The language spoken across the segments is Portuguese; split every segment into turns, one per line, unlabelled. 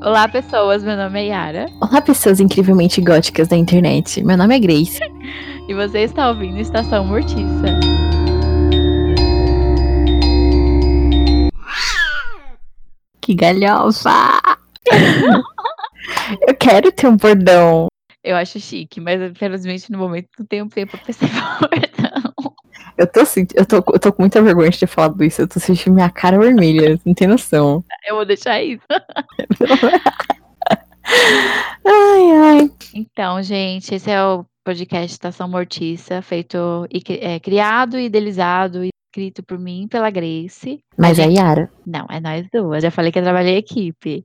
Olá, pessoas. Meu nome é Yara.
Olá, pessoas incrivelmente góticas da internet. Meu nome é Grace.
e você está ouvindo Estação Mortiça.
Que galhofa! Eu quero ter um bordão.
Eu acho chique, mas infelizmente no momento não tenho tempo pra pensar bordão.
Eu tô, eu, tô, eu tô com muita vergonha de ter falado isso. Eu tô sentindo minha cara vermelha, não tem noção.
Eu vou deixar isso.
ai, ai.
Então, gente, esse é o podcast Estação Mortiça, feito e é, criado, idealizado e escrito por mim pela Grace.
Mas é Yara.
Não, é nós duas. Já falei que eu trabalhei em equipe.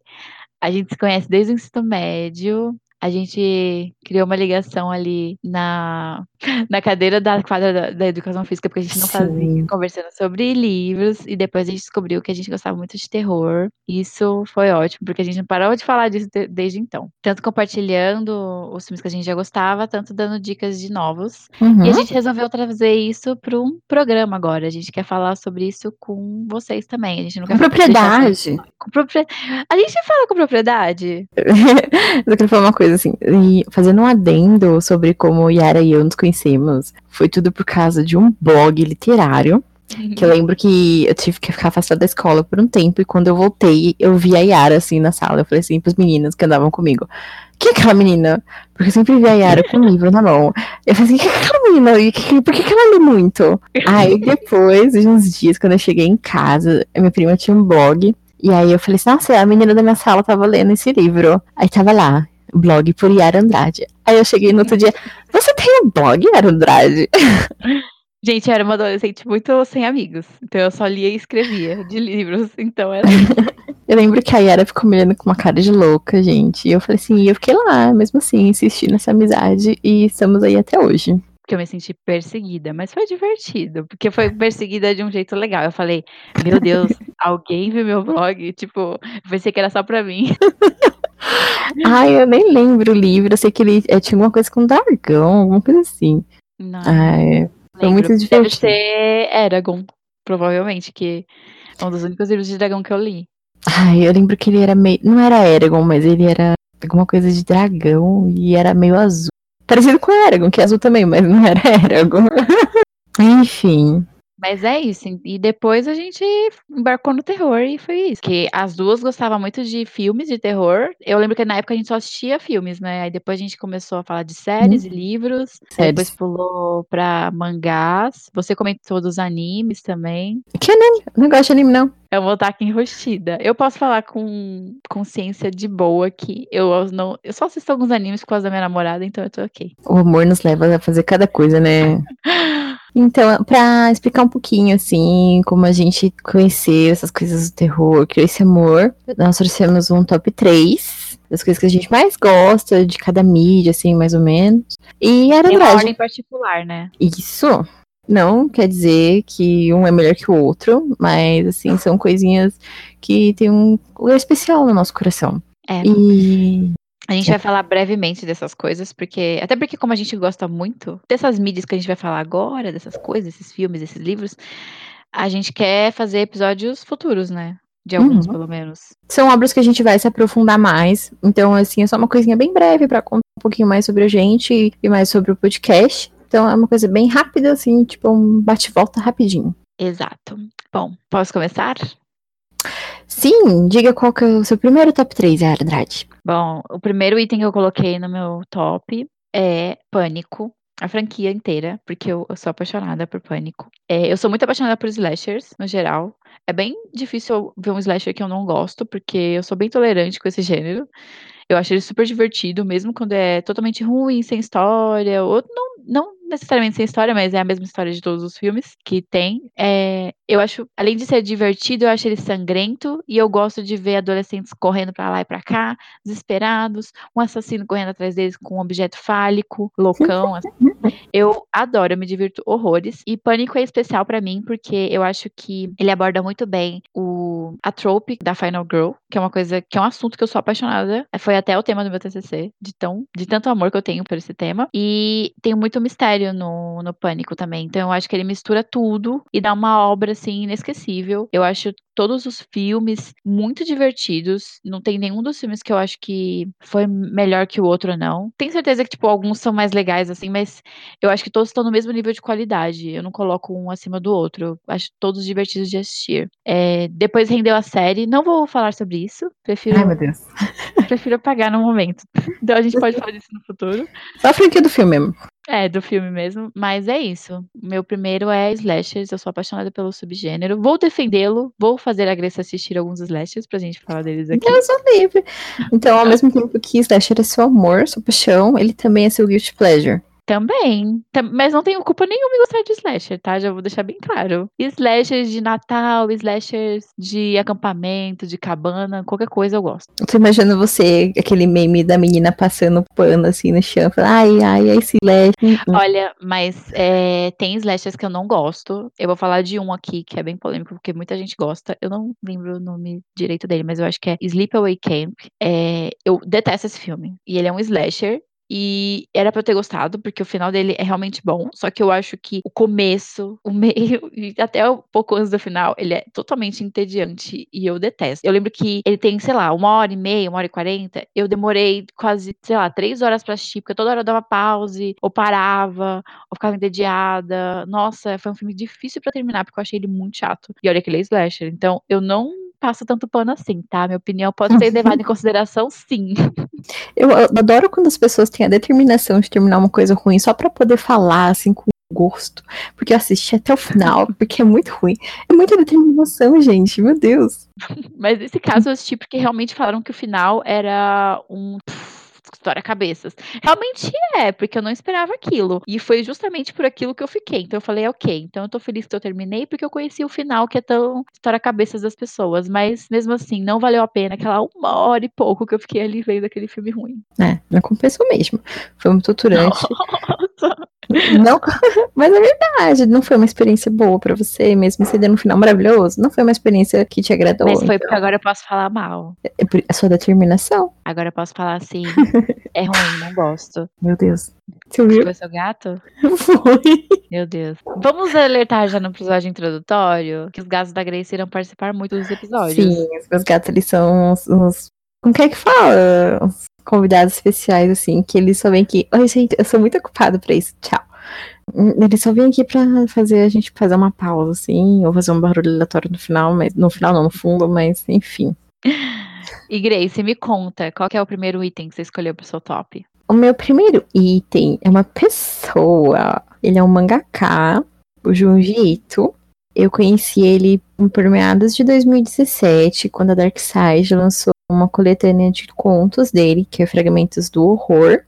A gente se conhece desde o ensino médio a gente criou uma ligação ali na, na cadeira da quadra da, da educação física, porque a gente não Sim. fazia, conversando sobre livros, e depois a gente descobriu que a gente gostava muito de terror. Isso foi ótimo, porque a gente não parou de falar disso de, desde então. Tanto compartilhando os filmes que a gente já gostava, tanto dando dicas de novos. Uhum. E a uhum. gente resolveu trazer isso para um programa agora. A gente quer falar sobre isso com vocês também. A gente não
quer com propriedade.
Com. A gente fala com propriedade.
eu quero falar uma coisa assim, fazendo um adendo sobre como Yara e eu nos conhecemos, foi tudo por causa de um blog literário. Que eu uhum. lembro que eu tive que ficar afastada da escola por um tempo, e quando eu voltei, eu vi a Yara assim na sala. Eu falei assim pros meninos que andavam comigo: que é aquela menina? Porque eu sempre vi a Yara com um livro na mão. Eu falei assim: que é aquela menina? E que, por que, que ela lê muito? Aí depois, de uns dias, quando eu cheguei em casa, minha prima tinha um blog. E aí eu falei assim: nossa, a menina da minha sala tava lendo esse livro. Aí tava lá, blog por Yara Andrade. Aí eu cheguei no outro dia, você tem um blog, Yara Andrade?
Gente, eu era uma adolescente muito sem amigos. Então eu só lia e escrevia de livros. Então era.
eu lembro que a Yara ficou me olhando com uma cara de louca, gente. E eu falei assim, e eu fiquei lá, mesmo assim, insisti nessa amizade e estamos aí até hoje.
Porque eu me senti perseguida, mas foi divertido, porque foi perseguida de um jeito legal. Eu falei, meu Deus, alguém viu meu blog? Tipo, eu pensei que era só pra mim.
Ai, eu nem lembro o livro. Eu sei que ele é, tinha alguma coisa com dragão, alguma coisa assim.
Não.
Ai, foi muito divertido. Deve
ser Eragon, provavelmente, que é um dos únicos livros de dragão que eu li.
Ai, eu lembro que ele era meio. Não era Eragon, mas ele era alguma coisa de dragão e era meio azul. Parecido com Eragon, que é azul também, mas não era Eragon. Enfim.
Mas é isso. E depois a gente embarcou no terror e foi isso. Que as duas gostavam muito de filmes de terror. Eu lembro que na época a gente só assistia filmes, né? Aí depois a gente começou a falar de séries hum. e livros. Séries. Depois pulou pra mangás. Você comentou dos animes também.
Que anime? Não gosto de anime, não.
Eu vou estar aqui enrostida. Eu posso falar com consciência de boa que eu não. Eu só assisto alguns animes por causa da minha namorada, então eu tô ok.
O amor nos leva a fazer cada coisa, né? Então, para explicar um pouquinho, assim, como a gente conheceu essas coisas do terror, criou esse amor, nós trouxemos um top 3 das coisas que a gente mais gosta, de cada mídia, assim, mais ou menos. E era Tem
uma ordem particular, né?
Isso. Não quer dizer que um é melhor que o outro, mas, assim, são coisinhas que tem um lugar especial no nosso coração.
É. E a gente vai falar brevemente dessas coisas, porque. Até porque, como a gente gosta muito dessas mídias que a gente vai falar agora, dessas coisas, esses filmes, esses livros, a gente quer fazer episódios futuros, né? De alguns, uhum. pelo menos.
São obras que a gente vai se aprofundar mais. Então, assim, é só uma coisinha bem breve para contar um pouquinho mais sobre a gente e mais sobre o podcast. Então, é uma coisa bem rápida, assim, tipo um bate-volta rapidinho.
Exato. Bom, posso começar?
Sim, diga qual que é o seu primeiro top 3, Andrade.
Bom, o primeiro item que eu coloquei no meu top é Pânico, a franquia inteira, porque eu, eu sou apaixonada por Pânico. É, eu sou muito apaixonada por slashers, no geral. É bem difícil ver um slasher que eu não gosto, porque eu sou bem tolerante com esse gênero. Eu acho ele super divertido, mesmo quando é totalmente ruim, sem história, ou não, não necessariamente sem história, mas é a mesma história de todos os filmes que tem. É, eu acho, além de ser divertido, eu acho ele sangrento e eu gosto de ver adolescentes correndo para lá e para cá, desesperados, um assassino correndo atrás deles com um objeto fálico, loucão. Assim. Eu adoro, eu me divirto horrores. E Pânico é especial para mim porque eu acho que ele aborda muito bem o a trope da Final Girl, que é uma coisa que é um assunto que eu sou apaixonada. Foi até o tema do meu TCC, de tão de tanto amor que eu tenho por esse tema. E tem muito mistério no, no Pânico também. Então eu acho que ele mistura tudo e dá uma obra assim inesquecível. Eu acho todos os filmes muito divertidos. Não tem nenhum dos filmes que eu acho que foi melhor que o outro, não. Tenho certeza que, tipo, alguns são mais legais, assim, mas eu acho que todos estão no mesmo nível de qualidade. Eu não coloco um acima do outro. Eu acho todos divertidos de assistir. É, depois rendeu a série. Não vou falar sobre isso. Prefiro.
Ai, meu Deus.
Prefiro apagar no momento. Então a gente pode falar disso no futuro.
Só a franquia do filme mesmo.
É, do filme mesmo, mas é isso. Meu primeiro é slashers, eu sou apaixonada pelo subgênero. Vou defendê-lo, vou fazer a Grace assistir alguns slashers pra gente falar deles aqui.
Deus o livre. Então, ao mesmo tempo que slasher é seu amor, sua paixão, ele também é seu guilty pleasure.
Também. Mas não tenho culpa nenhuma em gostar de slasher, tá? Já vou deixar bem claro. Slashers de Natal, slashers de acampamento, de cabana, qualquer coisa eu gosto.
Eu tô imaginando você, aquele meme da menina passando pano assim no chão, falando, ai, ai, ai, esse slash.
Olha, mas é, tem slashers que eu não gosto. Eu vou falar de um aqui que é bem polêmico, porque muita gente gosta. Eu não lembro o nome direito dele, mas eu acho que é Sleepaway Camp. É, eu detesto esse filme. E ele é um slasher. E era pra eu ter gostado, porque o final dele é realmente bom. Só que eu acho que o começo, o meio e até um pouco antes do final, ele é totalmente entediante e eu detesto. Eu lembro que ele tem, sei lá, uma hora e meia, uma hora e quarenta. Eu demorei quase, sei lá, três horas pra assistir, porque toda hora eu dava pause, ou parava, ou ficava entediada. Nossa, foi um filme difícil pra terminar, porque eu achei ele muito chato. E olha que ele é slasher. Então, eu não passo tanto pano assim, tá? Minha opinião pode ser levada em consideração, sim.
Eu, eu adoro quando as pessoas têm a determinação de terminar uma coisa ruim só pra poder falar, assim, com gosto. Porque eu assisti até o final, porque é muito ruim. É muita determinação, gente, meu Deus.
Mas nesse caso eu assisti porque realmente falaram que o final era um história cabeças. Realmente é, porque eu não esperava aquilo. E foi justamente por aquilo que eu fiquei. Então eu falei, ok, então eu tô feliz que eu terminei porque eu conheci o final que é tão história cabeças das pessoas. Mas mesmo assim, não valeu a pena aquela uma hora e pouco que eu fiquei ali vendo aquele filme ruim.
É, não compensou mesmo. Foi muito torturante.
Nossa.
Não, mas é verdade, não foi uma experiência boa pra você, mesmo você dando um final maravilhoso. Não foi uma experiência que te agradou.
Mas foi
então.
porque agora eu posso falar mal.
É por- a sua determinação.
Agora eu posso falar assim, é ruim, não gosto.
Meu Deus. Você ouviu?
Foi seu gato?
Foi.
Meu Deus. Vamos alertar já no episódio introdutório que os gatos da Grace irão participar muito dos episódios.
Sim, os meus gatos, eles são uns. uns como que é que fala? Uns convidados especiais, assim, que eles só vêm aqui. Oi, gente, eu sou muito ocupado pra isso. Tchau. Hum, Eles só vêm aqui pra fazer a gente fazer uma pausa, assim, ou fazer um barulho aleatório no final, mas no final não, no fundo, mas enfim.
E Grace, me conta, qual é o primeiro item que você escolheu pro seu top?
O meu primeiro item é uma pessoa. Ele é um mangaká, o Junji Ito. Eu conheci ele por meados de 2017, quando a Dark Side lançou uma coletânea de contos dele, que é Fragmentos do Horror.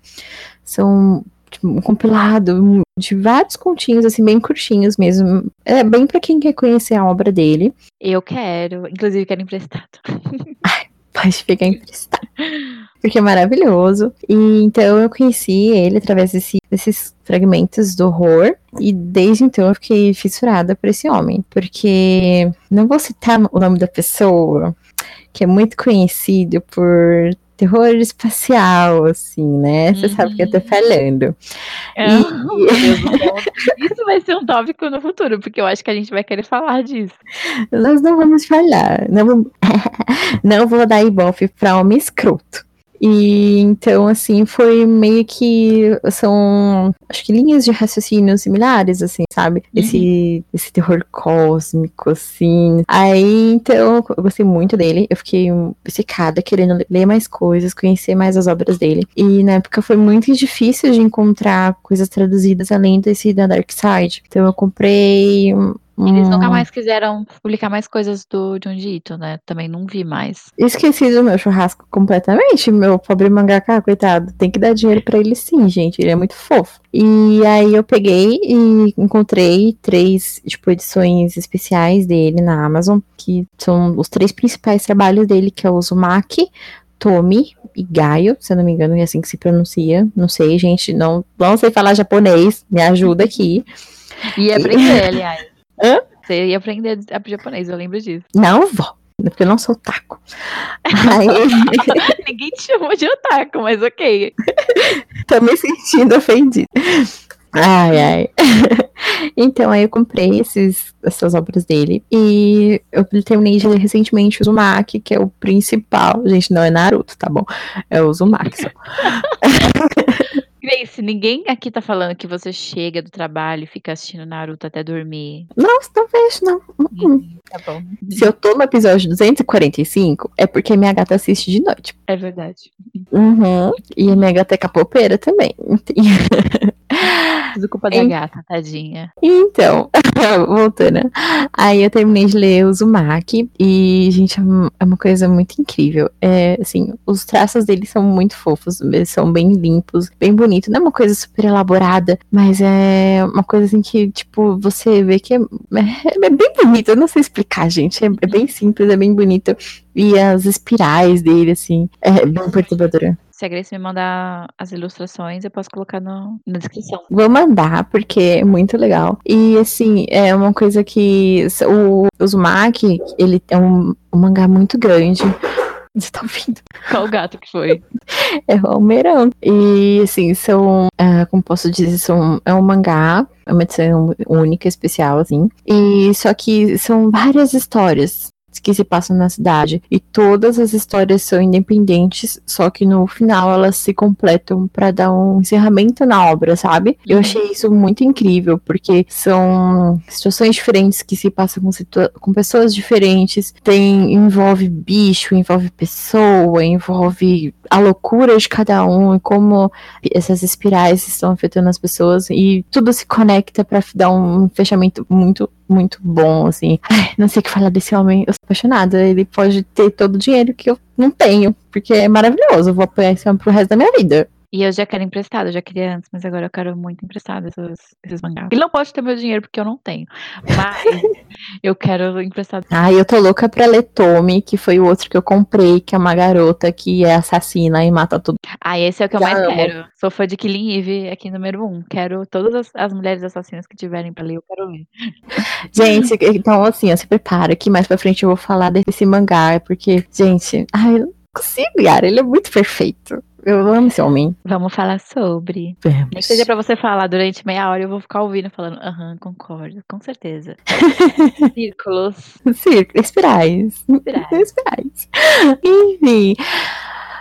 São tipo, um compilado de vários continhos, assim, bem curtinhos mesmo. É bem pra quem quer conhecer a obra dele.
Eu quero, inclusive quero emprestado.
Pode pegar emprestado. Porque é maravilhoso. E então eu conheci ele através desse- desses fragmentos do horror. E desde então eu fiquei fissurada por esse homem. Porque não vou citar o nome da pessoa, que é muito conhecido por terror espacial, assim, né? Você sabe o que eu tô
Uhum.
falando.
Do céu. Isso vai ser um tópico no futuro, porque eu acho que a gente vai querer falar disso.
Nós não vamos falar. Não, vamos- não vou dar ibope pra homem escroto. E então, assim, foi meio que são, acho que linhas de raciocínio similares, assim, sabe? Esse, esse terror cósmico, assim. Aí, então, eu gostei muito dele. Eu fiquei obcecada, querendo ler mais coisas, conhecer mais as obras dele. E na época foi muito difícil de encontrar coisas traduzidas além desse da Dark Side. Então, eu comprei.
Eles nunca
um-
mais quiseram publicar mais coisas do Junji Ito, né? Também não vi mais.
Esqueci do meu churrasco completamente. Meu pobre mangaka, coitado. Tem que dar dinheiro pra ele sim, gente. Ele é muito fofo. E aí eu peguei e encontrei três, tipo, edições especiais dele na Amazon, que são os três principais trabalhos dele, que é o Uzumaki, Tomi e Gaio, se eu não me engano, é assim que se pronuncia. Não sei, gente. Não, não sei falar japonês. Me ajuda aqui.
E aprender, aliás.
Hã?
Você ia aprender a japonês, eu lembro disso.
Não vou. Porque eu não sou taco. Aí,
Ninguém te chamou de otaku, mas ok.
Tô me sentindo ofendida. Ai, ai. Então, aí eu comprei esses, essas obras dele. E eu terminei de ler recentemente o Uzumaki, que é o principal. Gente, não é Naruto, tá bom? É o Uzumaki só.
Grace, ninguém aqui tá falando que você chega do trabalho e fica assistindo Naruto até dormir.
Não, não vejo, não.
Hum, tá bom.
Se eu tô no episódio 245, é porque minha gata assiste de noite.
É verdade.
Uhum. E a minha gata é capoeira também.
Tudo culpa da gata, tadinha.
Então, voltando. Aí eu terminei de ler o Uzumaki e, gente, é uma coisa muito incrível. É, assim, os traços dele são muito fofos, eles são bem limpos, bem bonitos. Não é uma coisa super elaborada, mas é uma coisa assim que, tipo, você vê que é, é, é bem bonito. Eu não sei explicar, gente. É, é bem simples, é bem bonito. E as espirais dele, assim, é bem perturbadora.
Se a Grace me mandar as ilustrações, eu posso colocar no, na descrição.
Vou mandar, porque é muito legal. E, assim, é uma coisa que o Uzumaki, ele é um, um mangá muito grande. Você tá ouvindo?
Qual gato que foi?
é o Almeirão. E, assim, são, uh, como posso dizer, são, é um mangá, é uma edição única, especial, assim. E só que são várias histórias que se passam na cidade. E todas as histórias são independentes, só que no final elas se completam para dar um encerramento na obra, sabe? Eu uhum. achei isso muito incrível, porque são situações diferentes que se passam com, com pessoas diferentes. Tem envolve bicho, envolve pessoa, envolve a loucura de cada um e como essas espirais estão afetando as pessoas e tudo se conecta para dar um fechamento muito muito bom, assim. Ai, não sei o que falar desse homem, eu apaixonada. Ele pode ter todo o dinheiro que eu não tenho, porque é maravilhoso. Eu vou apoiar esse homem pro resto da minha vida.
E eu já quero emprestado, eu já queria antes, mas agora eu quero muito emprestado esses, esses mangás. Ele não pode ter meu dinheiro porque eu não tenho. Mas eu quero emprestado.
Ah, eu tô louca pra ler Tommy, que foi o outro que eu comprei, que é uma garota que é assassina e mata tudo.
Ah, esse é o que eu já mais amo. quero. Sou fã de Killing Eve aqui número um. Quero todas as, as mulheres assassinas que tiverem pra ler, eu quero ler.
Gente, então assim, se prepara que mais pra frente eu vou falar desse mangá, porque, gente, ai, eu não consigo, Yara, ele é muito perfeito. Eu amo esse homem.
Vamos falar sobre.
Vamos.
Nem seja pra você falar durante meia hora, eu vou ficar ouvindo, falando, aham, concordo, com certeza. Círculos.
Círculos, espirais.
Espirais.
espirais. Enfim.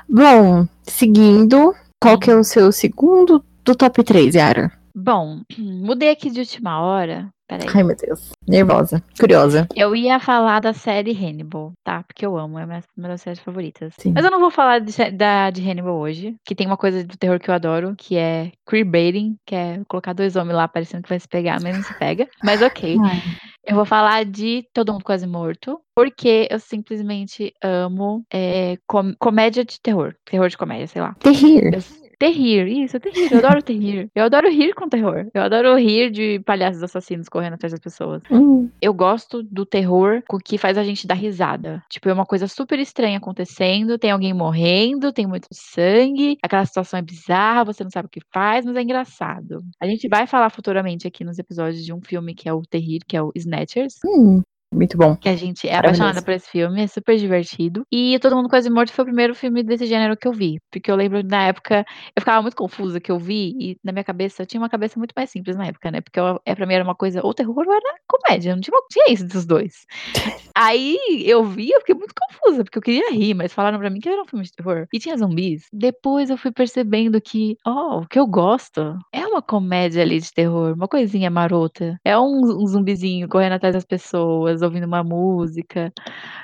Bom, seguindo, qual que é o seu segundo do top 3, Yara?
Bom, mudei aqui de última hora Peraí.
Ai, meu Deus. Nervosa. Curiosa.
Eu ia falar da série Hannibal, tá? Porque eu amo, é uma das séries favoritas.
Sim.
Mas eu não vou falar de, da, de Hannibal hoje, que tem uma coisa do terror que eu adoro, que é queerbaiting, que é colocar dois homens lá parecendo que vai se pegar, mas não se pega. Mas ok. Ai. Eu vou falar de Todo Mundo Quase Morto, porque eu simplesmente amo é, com, comédia de terror. Terror de comédia, sei lá.
Terrir.
Eu, Terrir, isso, terrir. Eu adoro terrir. Eu adoro rir com terror. Eu adoro rir de palhaços assassinos correndo atrás das pessoas.
Hum.
Eu gosto do terror com que faz a gente dar risada. Tipo, é uma coisa super estranha acontecendo, tem alguém morrendo, tem muito sangue, aquela situação é bizarra, você não sabe o que faz, mas é engraçado. A gente vai falar futuramente aqui nos episódios de um filme que é o Terrir, que é o Snatchers.
Hum. Muito bom.
Que a gente é apaixonada por esse filme, é super divertido. E Todo Mundo Quase Morto foi o primeiro filme desse gênero que eu vi. Porque eu lembro na época, eu ficava muito confusa que eu vi, e na minha cabeça, eu tinha uma cabeça muito mais simples na época, né? Porque eu, é, pra mim era uma coisa, ou terror ou era comédia, não tinha, tinha isso dos dois. Aí eu vi, eu fiquei muito confusa, porque eu queria rir, mas falaram pra mim que era um filme de terror. E tinha zumbis. Depois eu fui percebendo que, ó, oh, o que eu gosto é uma comédia ali de terror, uma coisinha marota. É um, um zumbizinho correndo atrás das pessoas, ouvindo uma música,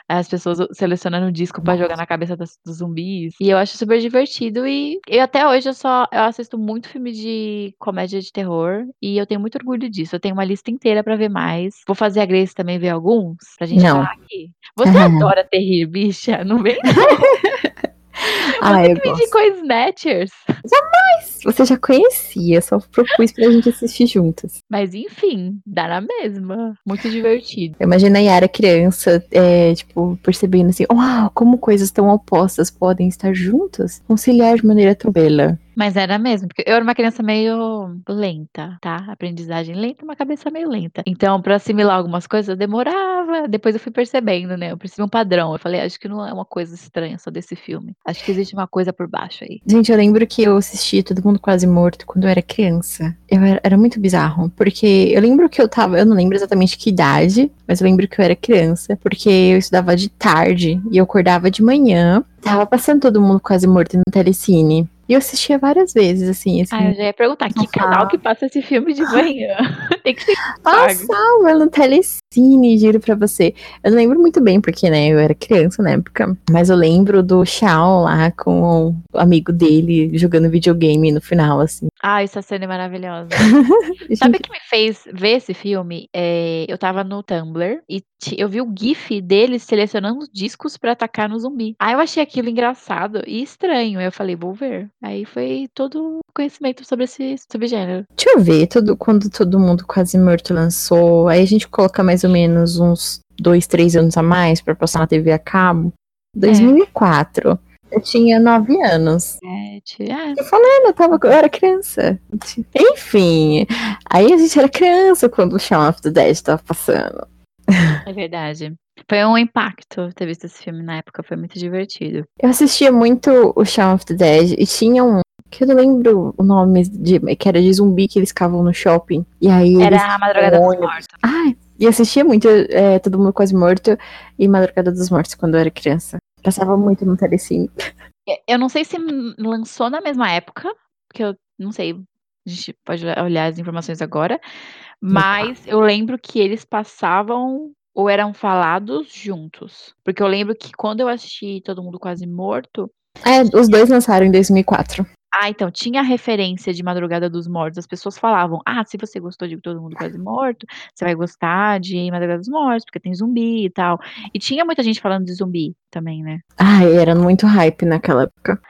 as pessoas selecionando um disco para jogar na cabeça dos, dos, zumbis. E eu acho super divertido e eu até hoje eu só eu assisto muito filme de comédia de terror e eu tenho muito orgulho disso. Eu tenho uma lista inteira para ver mais. Vou fazer a Grace também ver alguns pra gente
Não.
falar aqui. Você adora terrir, bicha, não vem não.
ah, eu
me indicou Snatchers.
Jamais! Você já conhecia, só propus pra gente assistir juntas.
Mas enfim, dá na mesma. Muito divertido.
Imagina a Yara criança, é, tipo, percebendo assim, uau, como coisas tão opostas podem estar juntas, conciliar de maneira tão bela.
Mas era mesmo, porque eu era uma criança meio lenta, tá? Aprendizagem lenta, uma cabeça meio lenta. Então, para assimilar algumas coisas, eu demorava. Depois eu fui percebendo, né? Eu percebi um padrão. Eu falei, acho que não é uma coisa estranha só desse filme. Acho que existe uma coisa por baixo aí.
Gente, eu lembro que eu assisti Todo Mundo Quase Morto quando eu era criança. Eu era, era, muito bizarro, porque eu lembro que eu tava, eu não lembro exatamente que idade, mas eu lembro que eu era criança, porque eu estudava de tarde e eu acordava de manhã. Tava passando todo mundo quase morto no telecine. E eu assistia várias vezes, assim. assim
ah, eu já ia perguntar, que canal que passa esse filme de manhã? Tem que ser
Passava no Telecine, giro pra você. Eu não lembro muito bem, porque, né, eu era criança na época. Mas eu lembro do Shao lá com o amigo dele jogando videogame no final, assim.
Ah, essa cena é maravilhosa. Sabe o que me fez ver esse filme? É, eu tava no Tumblr e eu vi o GIF deles selecionando discos para atacar no zumbi. Aí eu achei aquilo engraçado e estranho. Eu falei, vou ver. Aí foi todo conhecimento sobre esse subgênero.
Deixa eu ver, todo, quando todo mundo quase morto lançou, aí a gente coloca mais ou menos uns dois, três anos a mais para passar na TV a cabo. 2004. É. Eu tinha nove anos.
Sete. É.
Eu falei, eu, tava, eu era criança. Enfim. Aí a gente era criança quando o Shaun of the Dead tava passando.
É verdade. Foi um impacto ter visto esse filme na época, foi muito divertido.
Eu assistia muito o Shaun of the Dead e tinha um que eu não lembro o nome de, que era de zumbi que eles ficavam no shopping. E aí
era a Madrugada dos Mortos.
Ah, e assistia muito é, Todo Mundo Quase Morto e Madrugada dos Mortos quando eu era criança. Passava muito no telecine.
Eu não sei se lançou na mesma época, porque eu não sei, a gente pode olhar as informações agora, mas eu lembro que eles passavam ou eram falados juntos. Porque eu lembro que quando eu assisti Todo Mundo Quase Morto.
É, os dois lançaram em 2004.
Ah, então, tinha referência de Madrugada dos Mortos. As pessoas falavam: ah, se você gostou de Todo Mundo Quase Morto, você vai gostar de Madrugada dos Mortos, porque tem zumbi e tal. E tinha muita gente falando de zumbi também, né?
Ah, era muito hype naquela época.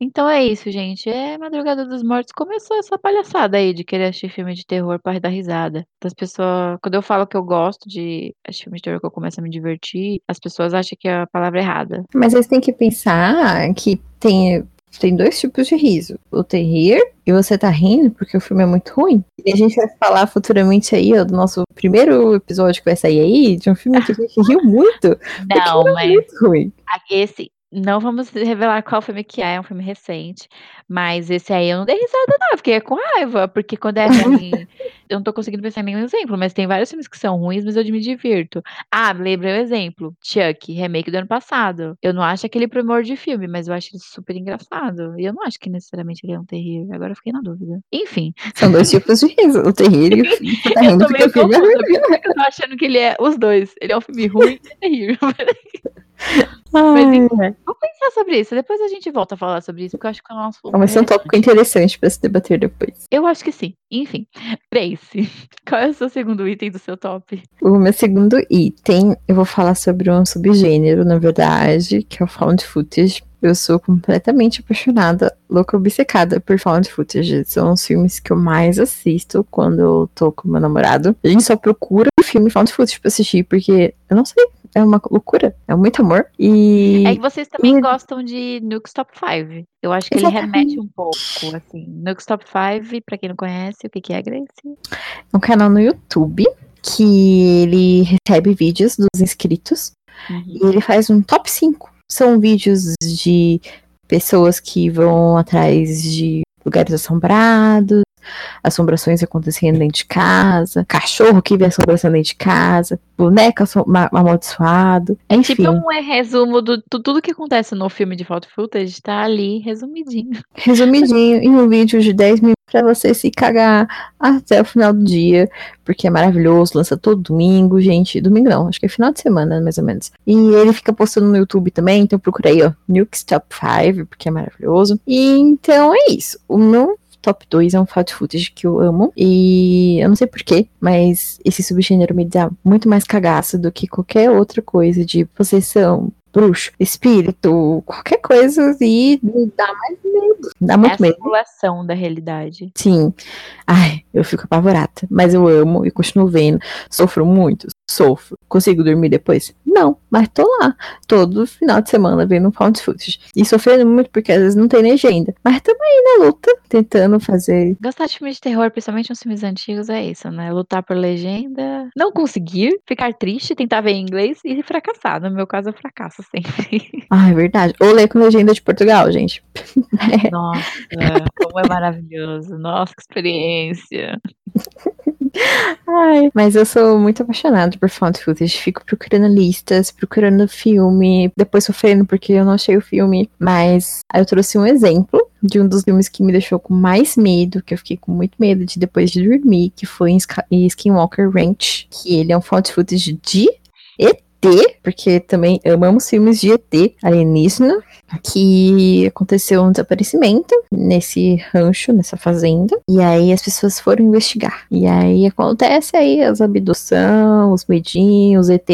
Então é isso, gente. É Madrugada dos Mortos. Começou essa palhaçada aí de querer assistir filme de terror para dar risada. Das pessoas, quando eu falo que eu gosto de assistir filme de terror, que eu começo a me divertir, as pessoas acham que é a palavra errada.
Mas eles têm que pensar que tem tem dois tipos de riso. O terrir e você tá rindo porque o filme é muito ruim. E a gente vai falar futuramente aí, ó, do nosso primeiro episódio que vai sair aí, de um filme que a gente riu muito.
Não, é mas. É muito ruim. Esse, não vamos revelar qual filme que é, é um filme recente. Mas esse aí eu não dei risada, não. Eu fiquei com raiva, porque quando é ruim. eu não tô conseguindo pensar em nenhum exemplo, mas tem vários filmes que são ruins, mas eu me divirto. Ah, lembrei o um exemplo: Chuck, remake do ano passado. Eu não acho aquele primor de filme, mas eu acho ele super engraçado. E eu não acho que necessariamente ele é um terrível. Agora eu fiquei na dúvida. Enfim.
São dois tipos de riso: o terrível e o tá rindo
eu tô meio confusa, eu tô achando que ele é os dois. Ele é um filme ruim e terrível. Mas enfim, vamos pensar sobre isso. Depois a gente volta a falar sobre isso, porque eu acho que é o nosso.
Vai ser um tópico interessante para se debater depois.
Eu acho que sim. Enfim, Grace, qual é o seu segundo item do seu top?
O meu segundo item, eu vou falar sobre um subgênero, na verdade, que é o found footage. Eu sou completamente apaixonada, louca obcecada por found footage. São os filmes que eu mais assisto quando eu tô com meu namorado. A gente só procura filme found footage pra assistir, porque eu não sei, é uma loucura, é muito amor. E.
É que vocês também e... gostam de Nuke's Top 5. Eu acho que Exatamente. ele remete um pouco, assim. Nuke's Top 5, pra quem não conhece, o que, que é, Grace?
É um canal no YouTube que ele recebe vídeos dos inscritos uhum. e ele faz um top 5. São vídeos de pessoas que vão atrás de lugares assombrados, assombrações acontecendo dentro de casa, cachorro que vê assombração dentro de casa, boneca amaldiçoado, enfim.
Tipo um é resumo do, do, tudo que acontece no filme de Foto Footage, tá ali resumidinho.
Resumidinho em um vídeo de 10 minutos pra você se cagar até o final do dia, porque é maravilhoso, lança todo domingo, gente, domingo não, acho que é final de semana, mais ou menos. E ele fica postando no YouTube também, então procurei, ó, Nuke's Top 5, porque é maravilhoso. E então é isso. O meu top 2 é um found footage que eu amo. E eu não sei porquê, mas esse subgênero me dá muito mais cagaço do que qualquer outra coisa de possessão, bruxo, espírito, qualquer coisa e dá mais medo. Dá muito é a medo.
simulação da realidade.
Sim. Ai, eu fico apavorada. Mas eu amo e continuo vendo. Sofro muito. Sofro. Consigo dormir depois? Não, mas tô lá, todo final de semana vendo found footage. E sofrendo muito porque às vezes não tem legenda. Mas também na luta, tentando fazer.
Gostar de filmes de terror, principalmente nos filmes antigos, é isso, né? Lutar por legenda, não conseguir, ficar triste, tentar ver em inglês e fracassar. No meu caso, eu fracasso sempre.
Ah, é verdade. Ou ler com legenda de Portugal, gente.
Nossa, como é maravilhoso. Nossa, que experiência.
Ai, mas eu sou muito apaixonada por found footage. Fico procurando listas, procurando filme, depois sofrendo porque eu não achei o filme. Mas eu trouxe um exemplo de um dos filmes que me deixou com mais medo, que eu fiquei com muito medo de depois de dormir, que foi em Skinwalker Ranch, que ele é um found footage de ET, porque também amamos filmes de ET alienígena, que aconteceu um desaparecimento nesse rancho, nessa fazenda, e aí as pessoas foram investigar. E aí acontece aí as abdução, os medinhos, ET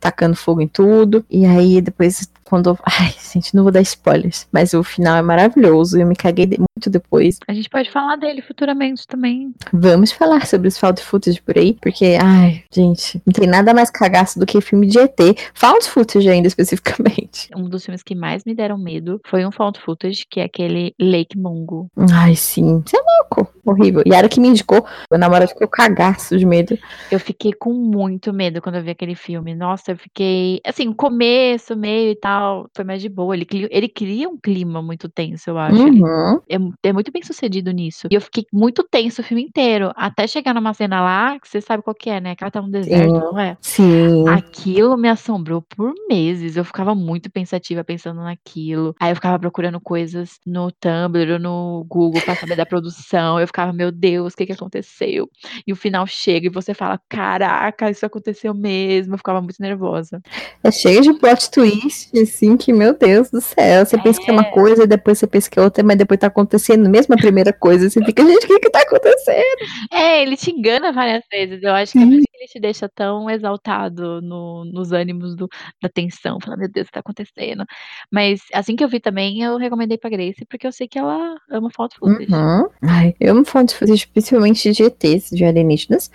tacando fogo em tudo, e aí depois quando. Ai, gente, não vou dar spoilers. Mas o final é maravilhoso. Eu me caguei muito depois.
A gente pode falar dele futuramente também.
Vamos falar sobre os found footage por aí. Porque, ai, gente, não tem nada mais cagaço do que filme de ET. Found footage ainda especificamente.
Um dos filmes que mais me deram medo foi um found footage, que é aquele Lake Mungo.
Ai, sim. Você é louco. Horrível. E era que me indicou. Meu namorado ficou cagaço de medo.
Eu fiquei com muito medo quando eu vi aquele filme. Nossa, eu fiquei. Assim, começo, meio e tal foi mais de boa. Ele, ele cria um clima muito tenso, eu acho.
Uhum.
É, é, muito bem sucedido nisso. E eu fiquei muito tenso o filme inteiro. Até chegar numa cena lá, que você sabe qual que é, né? Que ela tá no deserto,
Sim.
não é?
Sim.
Aquilo me assombrou por meses. Eu ficava muito pensativa pensando naquilo. Aí eu ficava procurando coisas no Tumblr ou no Google pra saber da produção. Eu ficava, meu Deus, o que que aconteceu? E o final chega e você fala, caraca, isso aconteceu mesmo. Eu ficava muito nervosa.
É cheio de plot twist assim que, meu Deus do céu, você é. pensa que é uma coisa, depois você pensa que é outra, mas depois tá acontecendo mesmo a primeira coisa, você fica, gente, o que que tá acontecendo?
É, ele te engana várias vezes, eu acho que é por isso que ele te deixa tão exaltado no, nos ânimos do, da tensão, falando, meu Deus, o que tá acontecendo? Mas assim que eu vi também, eu recomendei pra Grace, porque eu sei que ela ama foto footage.
Uhum. Ai, eu amo foto footage, principalmente de ETs, de alienígenas,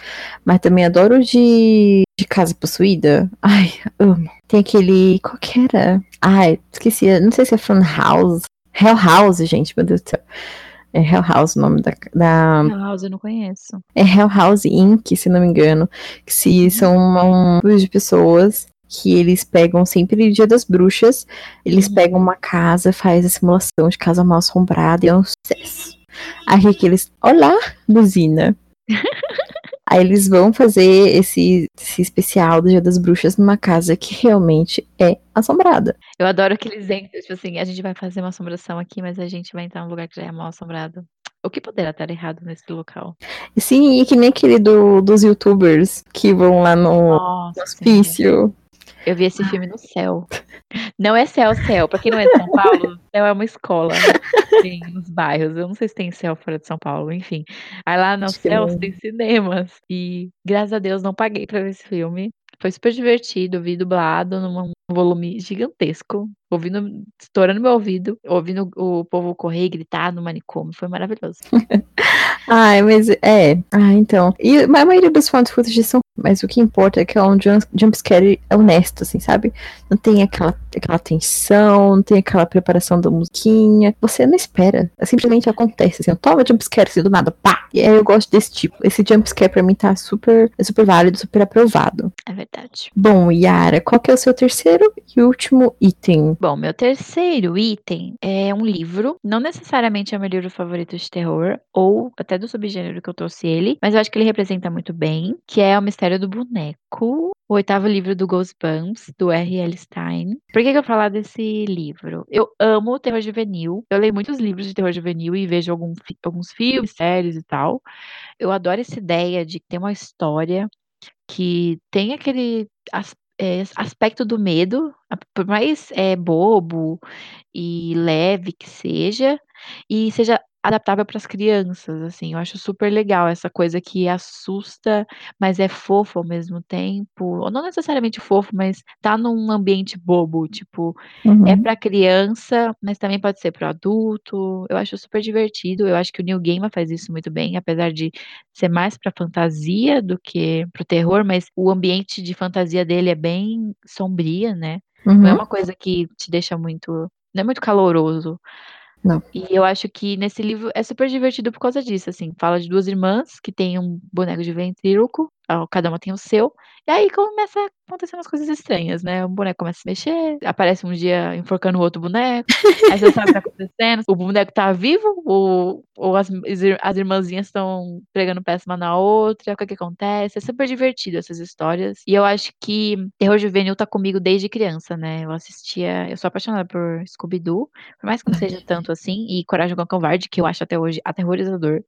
mas também adoro de, de Casa Possuída. Ai, amo. Tem aquele. Qual que era? Ai, esqueci. Não sei se é Fun House. Hell House, gente, meu Deus do céu. É Hell House o nome da, da.
Hell House eu não conheço.
É Hell House Inc., se não me engano. Que se são um grupo de pessoas que eles pegam sempre Dia das Bruxas. Eles uhum. pegam uma casa, faz a simulação de casa mal assombrada e é um sucesso. Aí que eles. Olá, buzina. Aí eles vão fazer esse, esse especial do Dia das Bruxas numa casa que realmente é assombrada.
Eu adoro aqueles entram, tipo assim, a gente vai fazer uma assombração aqui, mas a gente vai entrar num lugar que já é mal assombrado. O que poderá estar errado nesse local?
Sim, e que nem aquele do, dos youtubers que vão lá no, Nossa, no hospício.
Eu vi esse filme no céu. Não é céu, céu. Pra quem não é de São Paulo, céu é uma escola. Tem nos bairros. Eu não sei se tem céu fora de São Paulo, enfim. Aí lá no céu tem cinemas. E graças a Deus não paguei pra ver esse filme. Foi super divertido, vi dublado num volume gigantesco, ouvindo, estourando meu ouvido, ouvindo o povo correr e gritar no manicômio, foi maravilhoso.
Ai, mas é. Ah, então. E a maioria dos found footage são. Mas o que importa é que é um jumpscare honesto, assim, sabe? Não tem aquela, aquela tensão, não tem aquela preparação da musiquinha. Você não espera. Simplesmente acontece, assim. Toma jumpscare assim do nada, pá! E aí eu gosto desse tipo. Esse jumpscare pra mim tá super, é super válido, super aprovado.
É verdade.
Bom, Yara, qual que é o seu terceiro e último item?
Bom, meu terceiro item é um livro. Não necessariamente é o meu livro favorito de terror, ou até do subgênero que eu trouxe ele, mas eu acho que ele representa muito bem, que é O Mistério do Boneco, o oitavo livro do Ghostbumps, do R.L. Stein. Por que, que eu falar desse livro? Eu amo terror juvenil. Eu leio muitos livros de terror juvenil e vejo algum, alguns filmes, séries e tal. Eu adoro essa ideia de ter uma história que tem aquele é, aspecto do medo, por mais é, bobo e leve que seja, e seja adaptável para as crianças, assim. Eu acho super legal essa coisa que assusta, mas é fofo ao mesmo tempo. Ou não necessariamente fofo, mas tá num ambiente bobo, tipo,
Uhum.
é para criança, mas também pode ser para adulto. Eu acho super divertido. Eu acho que o Neil Gaiman faz isso muito bem, apesar de ser mais para fantasia do que para o terror, mas o ambiente de fantasia dele é bem sombria, né? Não é
Uhum.
uma coisa que te deixa muito não é muito caloroso.
Não.
E eu acho que nesse livro é super divertido por causa disso, assim. Fala de 2 irmãs que têm um boneco de ventríloco, cada uma tem o seu, e aí começa a acontecer umas coisas estranhas, né. Um boneco começa a se mexer, aparece um dia enforcando o outro boneco, aí você sabe o que tá acontecendo, o boneco tá vivo ou ou as as irmãzinhas estão pregando peça uma na outra, o que que acontece. É super divertido essas histórias. E eu acho que terror juvenil tá comigo desde criança, né. Eu assistia eu sou apaixonada por Scooby Doo, por mais que não seja tanto assim, e Coragem com Cão Covarde, que eu acho até hoje aterrorizador.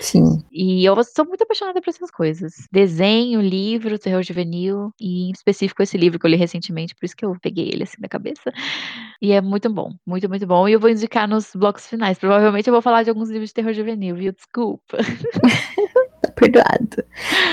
Sim.
E eu sou muito apaixonada por essas coisas. Desenho, livro, terror juvenil e em específico esse livro que eu li recentemente, por isso que eu peguei ele, assim, na cabeça. E é muito bom, muito, muito bom. E eu vou indicar nos blocos finais. Provavelmente eu vou falar de alguns livros de terror juvenil, viu, desculpa.
Perdoado.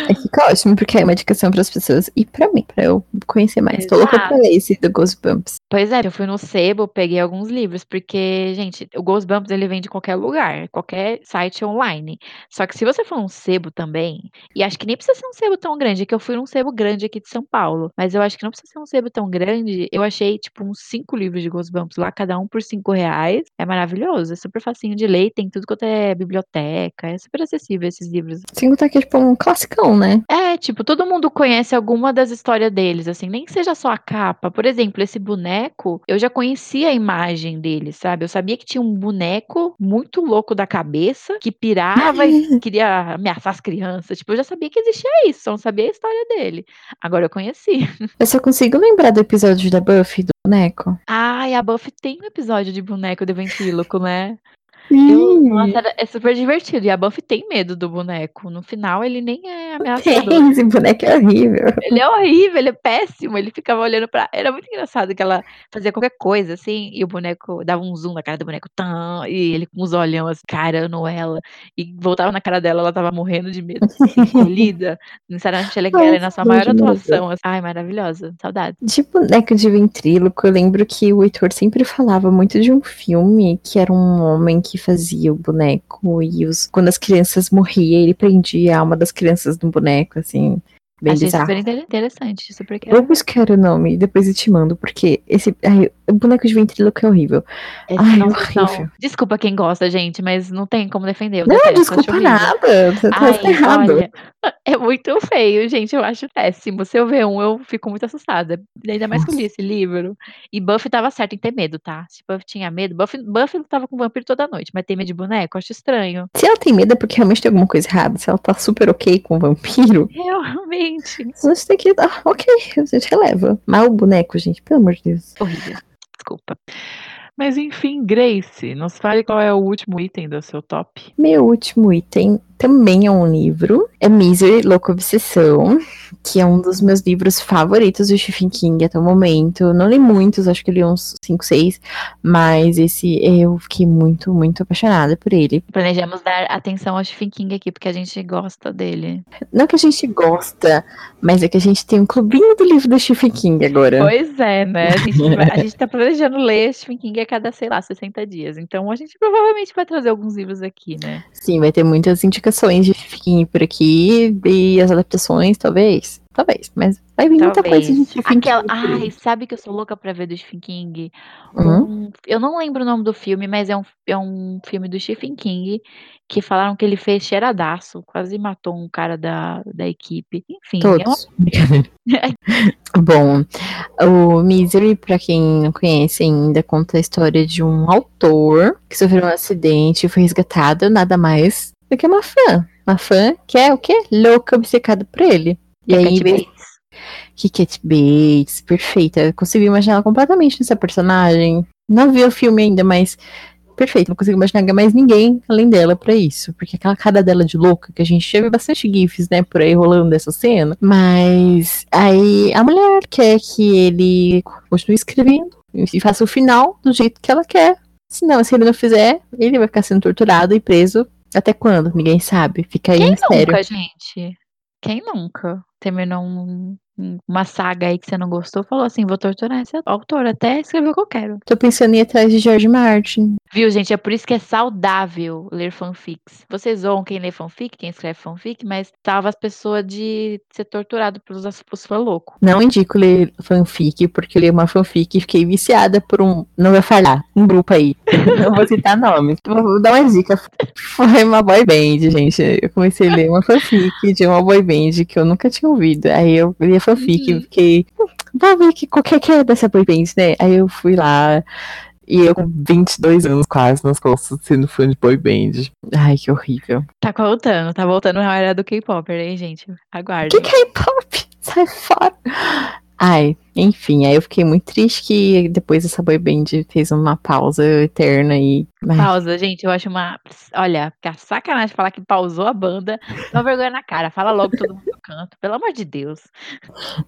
Aí fica ótimo, porque é uma indicação para as pessoas e para mim, para eu conhecer mais. Tô louca pra ler esse do Goosebumps.
Pois é, eu fui no sebo, peguei alguns livros, porque, gente, o Goosebumps ele vem de qualquer lugar, qualquer site online. Só que se você for num sebo também, e acho que nem precisa ser um sebo tão grande, é que eu fui num sebo grande aqui de São Paulo, mas eu acho que não precisa ser um sebo tão grande, eu achei, tipo, uns 5 livros de Goosebumps lá, cada um por R$5,00. É maravilhoso, é super facinho de ler, tem tudo quanto é biblioteca, é super acessível esses livros.
Sem que é tipo um classicão, né.
É, tipo, todo mundo conhece alguma das história deles, assim, nem que seja só a capa. Por exemplo, esse boneco, eu já conhecia a imagem dele, sabe. Eu sabia que tinha um boneco muito louco da cabeça, que pirava e queria ameaçar as crianças, tipo, eu já sabia que existia isso, só não sabia a história dele. Agora eu conheci.
Eu só consigo lembrar do episódio da Buffy, do boneco.
Ai, a Buffy tem um episódio de boneco de ventríloco, né. Eu
Sim.
nossa, era é super divertido. E a Buffy tem medo do boneco. No final ele nem é ameaçador.
Tem, esse boneco é horrível.
Ele é horrível, ele é péssimo, ele ficava olhando pra era muito engraçado que ela fazia qualquer coisa, assim, e o boneco dava um zoom na cara do boneco, tam, e ele com os olhão, assim, encarando ela, e voltava na cara dela, ela estava morrendo de medo, assim, encolhida. Sinceramente, ela é na sua maior atuação, assim. Ai, maravilhosa, saudades.
De boneco de ventríloco, eu lembro que o Heitor sempre falava muito de um filme que era um homem que fazia o boneco e os quando as crianças morriam, ele prendia a alma das crianças no boneco, assim, bem
Achei
bizarro.
super inter interessante, super quero
Vou buscar o nome, depois eu te mando, porque esse ai, o boneco de ventríloco é horrível.
Esse
Ai,
não
horrível.
desculpa quem gosta, gente, mas não tem como defender, eu
Não,
detesto,
desculpa nada, você tá
Ai,
errado.
olha, é muito feio, gente, eu acho péssimo. Se eu ver um, eu fico muito assustada, ainda mais que eu li esse livro. E Buffy estava certa em ter medo, tá. Se Buffy tinha medo Buffy Buffy lutava com vampiro toda noite, mas tem medo de boneco, eu acho estranho.
Se ela tem medo é porque realmente tem alguma coisa errada, se ela tá super ok com vampiro,
Realmente.
A gente tem que dar ok, a gente releva. Mas o boneco, gente, pelo amor de Deus.
Horrível, desculpa.
Mas enfim, Grace, nos fale qual é o último item do seu top.
Meu último item também é um livro, é Misery, Louca Obsessão, que é um dos meus livros favoritos do Stephen King até o momento. Não li muitos, acho que li uns 5, 6, mas esse eu fiquei muito, muito apaixonada por ele.
Planejamos dar atenção ao Stephen King aqui, porque a gente gosta dele.
Não que a gente gosta, mas é que a gente tem um clubinho do livro do Stephen King agora.
Pois é, né, a gente a gente tá planejando ler Stephen King a cada, sei lá, 60 dias, então a gente provavelmente vai trazer alguns livros aqui, né.
Sim, vai ter muitas indicações de Stephen King por aqui e as adaptações, talvez. Talvez, mas vai vir muita coisa de. Stephen
Aquela
King.
ai, sabe que eu sou louca pra ver do Stephen King?
Hum?
Um eu não lembro o nome do filme, mas é um é um filme do Stephen King, que falaram que ele fez cheiradaço, quase matou um cara da da equipe. Enfim, é uma
Todos. Brincadeira. Bom, o Misery, pra quem não conhece ainda, conta a história de um autor que sofreu um acidente e foi resgatado, nada mais do que uma fã. Uma fã que é o quê? Louca, obcecada por ele. E aí,
Cat Bates.
que Cat Bates, perfeita. Eu consigo imaginar ela completamente nessa personagem. Não vi o filme ainda, mas perfeito. Não consigo imaginar mais ninguém além dela pra isso. Porque aquela cara dela de louca, que a gente viu bastante gifs, né, por aí rolando dessa cena. Mas aí a mulher quer que ele continue escrevendo e faça o final do jeito que ela quer. Se não, se ele não fizer, ele vai ficar sendo torturado e preso. Até quando? Ninguém sabe. Fica aí
Quem
mistério.
nunca, gente? Quem nunca terminou um- uma saga aí que você não gostou? Falou assim, vou torturar esse autor até escrever o que eu quero.
Tô pensando em ir atrás de George Martin.
Viu, gente? É por isso que é saudável ler fanfics. Vocês zoam quem lê fanfic, quem escreve fanfic, mas salva as pessoas de ser torturado pelos, fãs loucos.
Não indico ler fanfic, porque eu li uma fanfic e fiquei viciada por um. Não vai falhar, um grupo aí. Não vou citar nomes. Vou vou dar uma dica. Foi uma boy band, gente. Eu comecei a ler uma fanfic de uma boy band que eu nunca tinha ouvido. Aí eu li a fanfic
Uhum.
fiquei. "Hum, Vou ver que, qualquer que é dessa boy band, né? Aí eu fui lá. E eu com 22 anos quase nas costas, sendo fã de boy band. Ai, que horrível.
Tá voltando, tá voltando a era do K-Pop, hein, gente? Aguardem.
Que K-pop? Sai fora. Ai, enfim, aí eu fiquei muito triste que depois essa boy band fez uma pausa eterna e. Ai,
Pausa, gente, eu acho uma. Olha, fica sacanagem falar que pausou a banda. Dá vergonha na cara. Fala logo todo mundo canto. Pelo amor de Deus.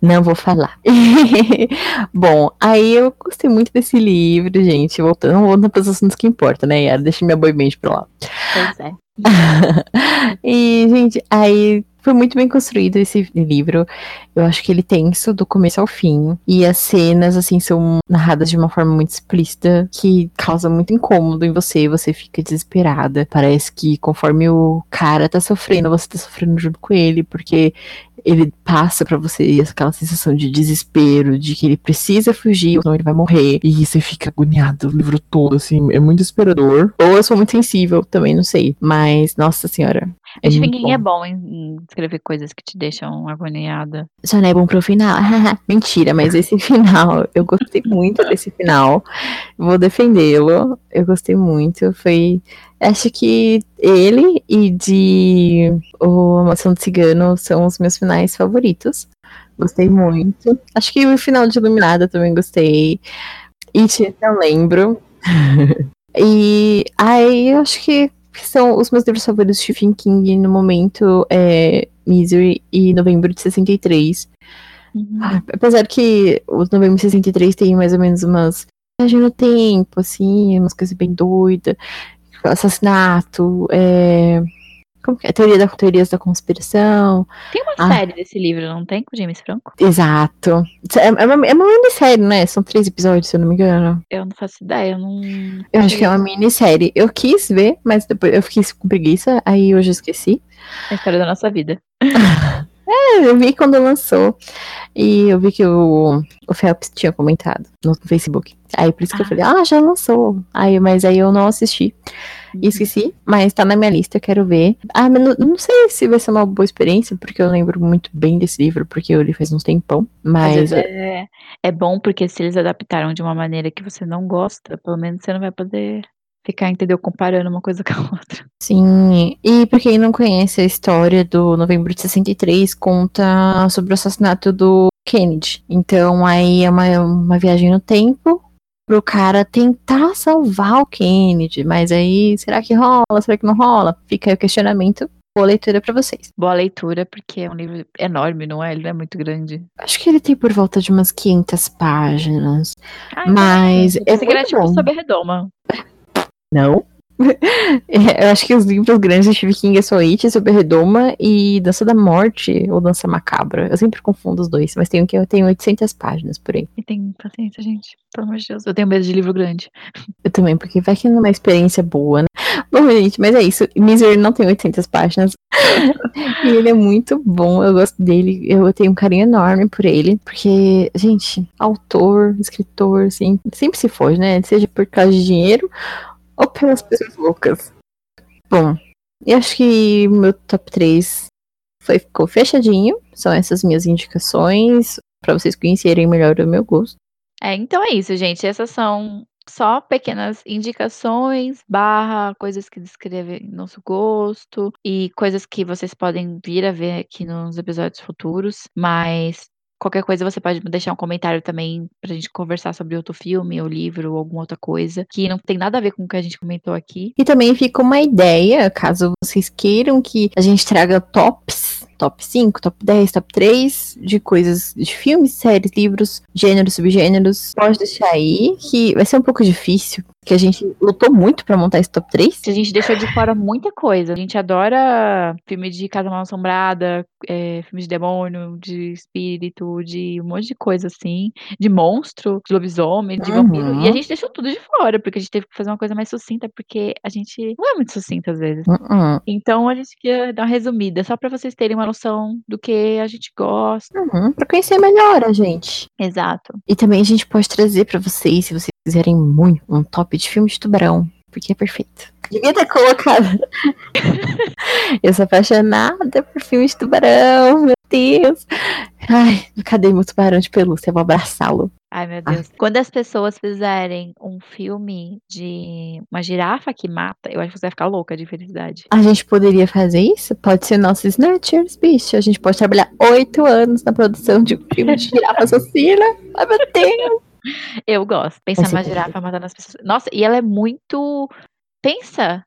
não vou falar. Bom, aí eu gostei muito desse livro, gente. Voltando, voltando para os assuntos que importam, né, Yara? Deixa minha boy band pra lá.
Pois é.
e, gente, aí foi muito bem construído esse livro. Eu acho que ele tem isso do começo ao fim. E as cenas, assim, são narradas de uma forma muito explícita, que causa muito incômodo em você. Você fica desesperada. Parece que conforme o cara tá sofrendo, você tá sofrendo junto com ele, porque ele passa pra você aquela sensação de desespero, de que ele precisa fugir, ou senão ele vai morrer.
E você fica agoniado o livro todo, assim, é muito desesperador.
Ou eu sou muito sensível, também não sei. Mas, nossa senhora.
Stephen
muito
King
bom.
é bom em, escrever coisas que te deixam agoniada.
Só não é bom pro final. Mentira, mas esse final, eu gostei muito desse final. Vou defendê-lo. Eu gostei muito. Foi. Acho que ele e de O Amação do Cigano são os meus finais favoritos. Gostei muito. Acho que o final de Iluminada também gostei. It, não lembro. e aí, eu acho que são os meus livros favoritos de Stephen King no momento. É Misery e Novembro de 63. Ah, Apesar que o Novembro de 63 tem mais ou menos umas viagem no tempo, assim, umas coisas bem doidas. Assassinato, é... Como que é? Teoria da, teorias da conspiração.
Tem uma
Ah.
série desse livro, não tem? Com James Franco?
Exato. É, é uma, é uma minissérie, né? São três episódios, se eu não me engano.
Eu não faço ideia, eu não.
Eu acho que é uma minissérie. Eu quis ver, mas depois eu fiquei com preguiça, aí hoje eu esqueci.
É a história da nossa vida.
É, eu vi quando lançou. E eu vi que o, o Phelps tinha comentado no Facebook. Aí por isso que eu
Ah.
falei, ah, já lançou. Aí, mas aí eu não assisti. E esqueci, mas tá na minha lista, eu quero ver. Ah, mas não, não sei se vai ser uma boa experiência, porque eu lembro muito bem desse livro, porque eu li faz uns tempão. Mas
é, é bom porque se eles adaptaram de uma maneira que você não gosta, pelo menos você não vai poder ficar, entendeu? Comparando uma coisa com a outra.
Sim, e pra quem não conhece a história do novembro de 63, conta sobre o assassinato do Kennedy. Então aí é uma, uma viagem no tempo pro cara tentar salvar o Kennedy. Mas aí, será que rola? Será que não rola? Fica aí o questionamento. Boa leitura pra vocês.
Boa leitura, porque é um livro enorme, não é? Ele não é muito grande.
Acho que ele tem por volta de umas 500 páginas.
Ah, então
Mas é
pensei que era
muito
tipo
bom.
sobre a redoma.
Não. Eu acho que os livros grandes de Stephen King é só It, Sobre a Redoma e Dança da Morte ou Dança Macabra. Eu sempre confundo os dois, mas tem um que eu tenho 800 páginas por aí.
E tem paciência, gente. Pelo amor de Deus. Eu tenho medo de livro grande.
Eu também, porque vai que não é uma experiência boa, né? Bom, gente, mas é isso. Misery não tem 800 páginas. e ele é muito bom, eu gosto dele. Eu tenho um carinho enorme por ele, porque, gente, autor, escritor, assim, sempre se foge, né? Seja por causa de dinheiro ou pelas pessoas loucas. Bom, eu acho que meu top 3 foi, ficou fechadinho. São essas minhas indicações para vocês conhecerem melhor o meu gosto.
É, então é isso, gente. Essas são só pequenas indicações, barra, coisas que descrevem nosso gosto e coisas que vocês podem vir a ver aqui nos episódios futuros. Mas qualquer coisa você pode deixar um comentário também pra gente conversar sobre outro filme, ou livro, ou alguma outra coisa que não tem nada a ver com o que a gente comentou aqui.
E também fica uma ideia, caso vocês queiram que a gente traga tops, top 5, top 10, top 3 de coisas de filmes, séries, livros, gêneros, subgêneros. Pode deixar aí, que vai ser um pouco difícil, que a gente lutou muito pra montar esse top 3.
A gente deixou de fora muita coisa. A gente adora filme de Casa Mal Assombrada, é, filme de demônio, de espírito, de um monte de coisa assim, de monstro, de lobisomem, de
Uhum.
vampiro. E a gente deixou tudo de fora, porque a gente teve que fazer uma coisa mais sucinta, porque a gente não é muito sucinta às vezes.
Uhum.
Então a gente queria dar uma resumida, só pra vocês terem uma noção do que a gente gosta.
Uhum. Pra conhecer melhor a gente.
Exato.
E também a gente pode trazer pra vocês, se vocês quiserem muito, um top de filme de tubarão. Porque é perfeito. Devia ter colocado. Eu sou apaixonada por filme de tubarão, meu Deus. Ai, cadê meu tubarão de pelúcia? Eu vou abraçá-lo.
Ai, meu
Ah.
Deus. Quando as pessoas fizerem um filme de uma girafa que mata, eu acho que você vai ficar louca de felicidade.
A gente poderia fazer isso? Pode ser nossos Snatchers, bicho. A gente pode trabalhar oito anos na produção de um filme de girafa assassina. Ai, meu Deus.
Eu gosto. Pensa
ser
numa girafa matando as pessoas. Nossa, e ela é muito. Pensa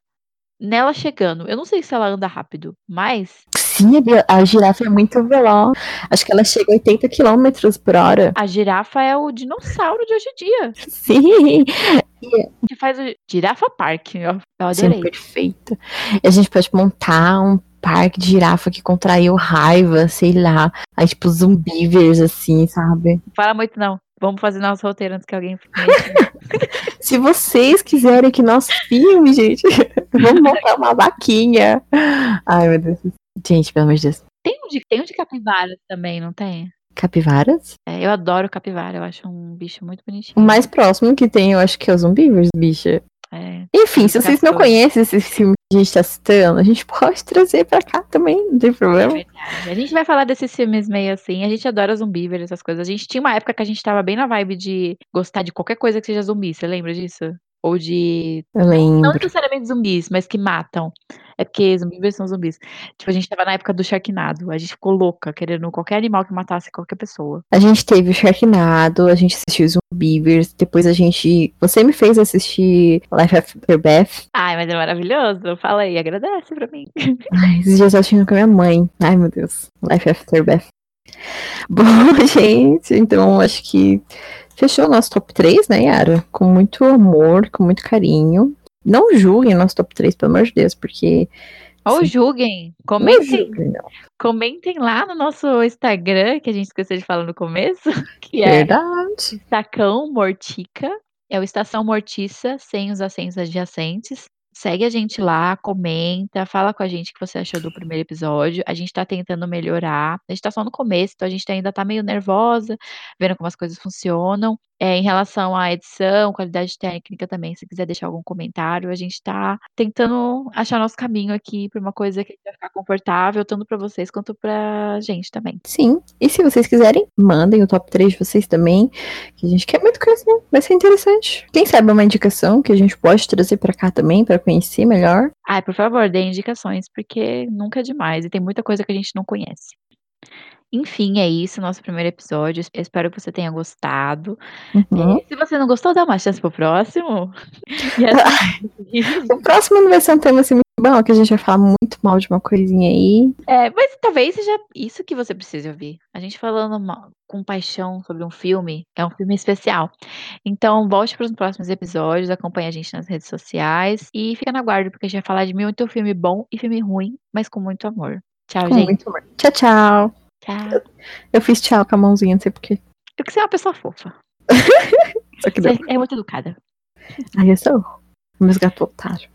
nela chegando. Eu não sei se ela anda rápido, mas
Sim, a a girafa é muito veloz. Acho que ela chega a 80 km por hora.
a girafa é o dinossauro de hoje em dia.
Sim,
Que faz o Girafa Park. Eu, eu
sim,
adorei.
perfeito. E a gente pode montar um parque de girafa que contraiu raiva, sei lá. Aí, tipo, zumbivers, assim, sabe?
Fala muito, não. Vamos fazer nosso roteiro antes que alguém.
Se vocês quiserem que nosso filme, gente, vamos montar uma vaquinha. Ai, meu Deus. Gente, pelo amor de Deus.
tem, um de, tem um de capivara também, não tem?
Capivaras?
É, eu adoro capivara, eu acho um bicho muito bonitinho.
O mais próximo que tem, eu acho que é os zumbivers, bicha.
É,
Enfim, se vocês não conhecem esse filme que a gente tá citando, a gente pode trazer pra cá também, não tem
é
problema.
verdade. A gente vai falar desses filmes meio assim. A gente adora zumbi, essas coisas. A gente tinha uma época que a gente tava bem na vibe de gostar de qualquer coisa que seja zumbi. Você lembra disso? Ou de.
Eu
Não
lembro.
necessariamente zumbis, mas que matam. É porque zumbis são zumbis. Tipo, a gente tava na época do Sharknado. A gente ficou louca, querendo qualquer animal que matasse qualquer pessoa.
A gente teve o Sharknado, a gente assistiu os Zumbivers, depois a gente. Você me fez assistir Life After Beth.
Ai, mas é maravilhoso. Fala aí, agradece pra mim.
Ai, esses dias eu assistindo com a minha mãe. Ai, meu Deus. Life After Beth. Bom, gente, então acho que fechou o nosso top 3, né, Yara? Com muito amor, com muito carinho. Não julguem nosso top 3, pelo amor de Deus, porque.
Ou
Sim.
julguem.
Não
Comentem,
julguem, não.
comentem lá no nosso Instagram, que a gente esqueceu de falar no começo, que é
Verdade.
Mortica. É o Estação Mortiça, sem os acentos adjacentes. Segue a gente lá, comenta, fala com a gente o que você achou do primeiro episódio. A gente tá tentando melhorar. A gente tá só no começo, então a gente ainda tá meio nervosa, vendo como as coisas funcionam. É, em relação à edição, qualidade técnica também, se quiser deixar algum comentário, a gente tá tentando achar nosso caminho aqui pra uma coisa que vai ficar confortável, tanto pra vocês quanto pra gente também.
Sim. E se vocês quiserem, mandem o top 3 de vocês também. Que a gente quer muito conhecer. Vai ser interessante. Quem sabe uma indicação que a gente pode trazer pra cá também, pra conhecer melhor.
Ai, por favor, dê indicações, porque nunca é demais e tem muita coisa que a gente não conhece. Enfim, é isso, nosso primeiro episódio. Eu espero que você tenha gostado.
Uhum.
E se você não gostou, dá uma chance pro próximo. Assim-
O próximo não vai ser um tema assim muito bom, que a gente vai falar muito mal de uma coisinha aí.
É, mas talvez seja isso que você precise ouvir. A gente falando com paixão sobre um filme, é um filme especial. Então, volte para os próximos episódios, acompanhe a gente nas redes sociais e fica na guarda, porque a gente vai falar de muito filme bom e filme ruim, mas com muito amor. Tchau,
Com
gente.
Tchau, tchau.
Tchau.
Eu fiz tchau com a mãozinha, não sei porquê.
Eu que você é uma pessoa fofa.
Só que não.
Você é muito educada.
Aí eu sou. Meus gatos otários.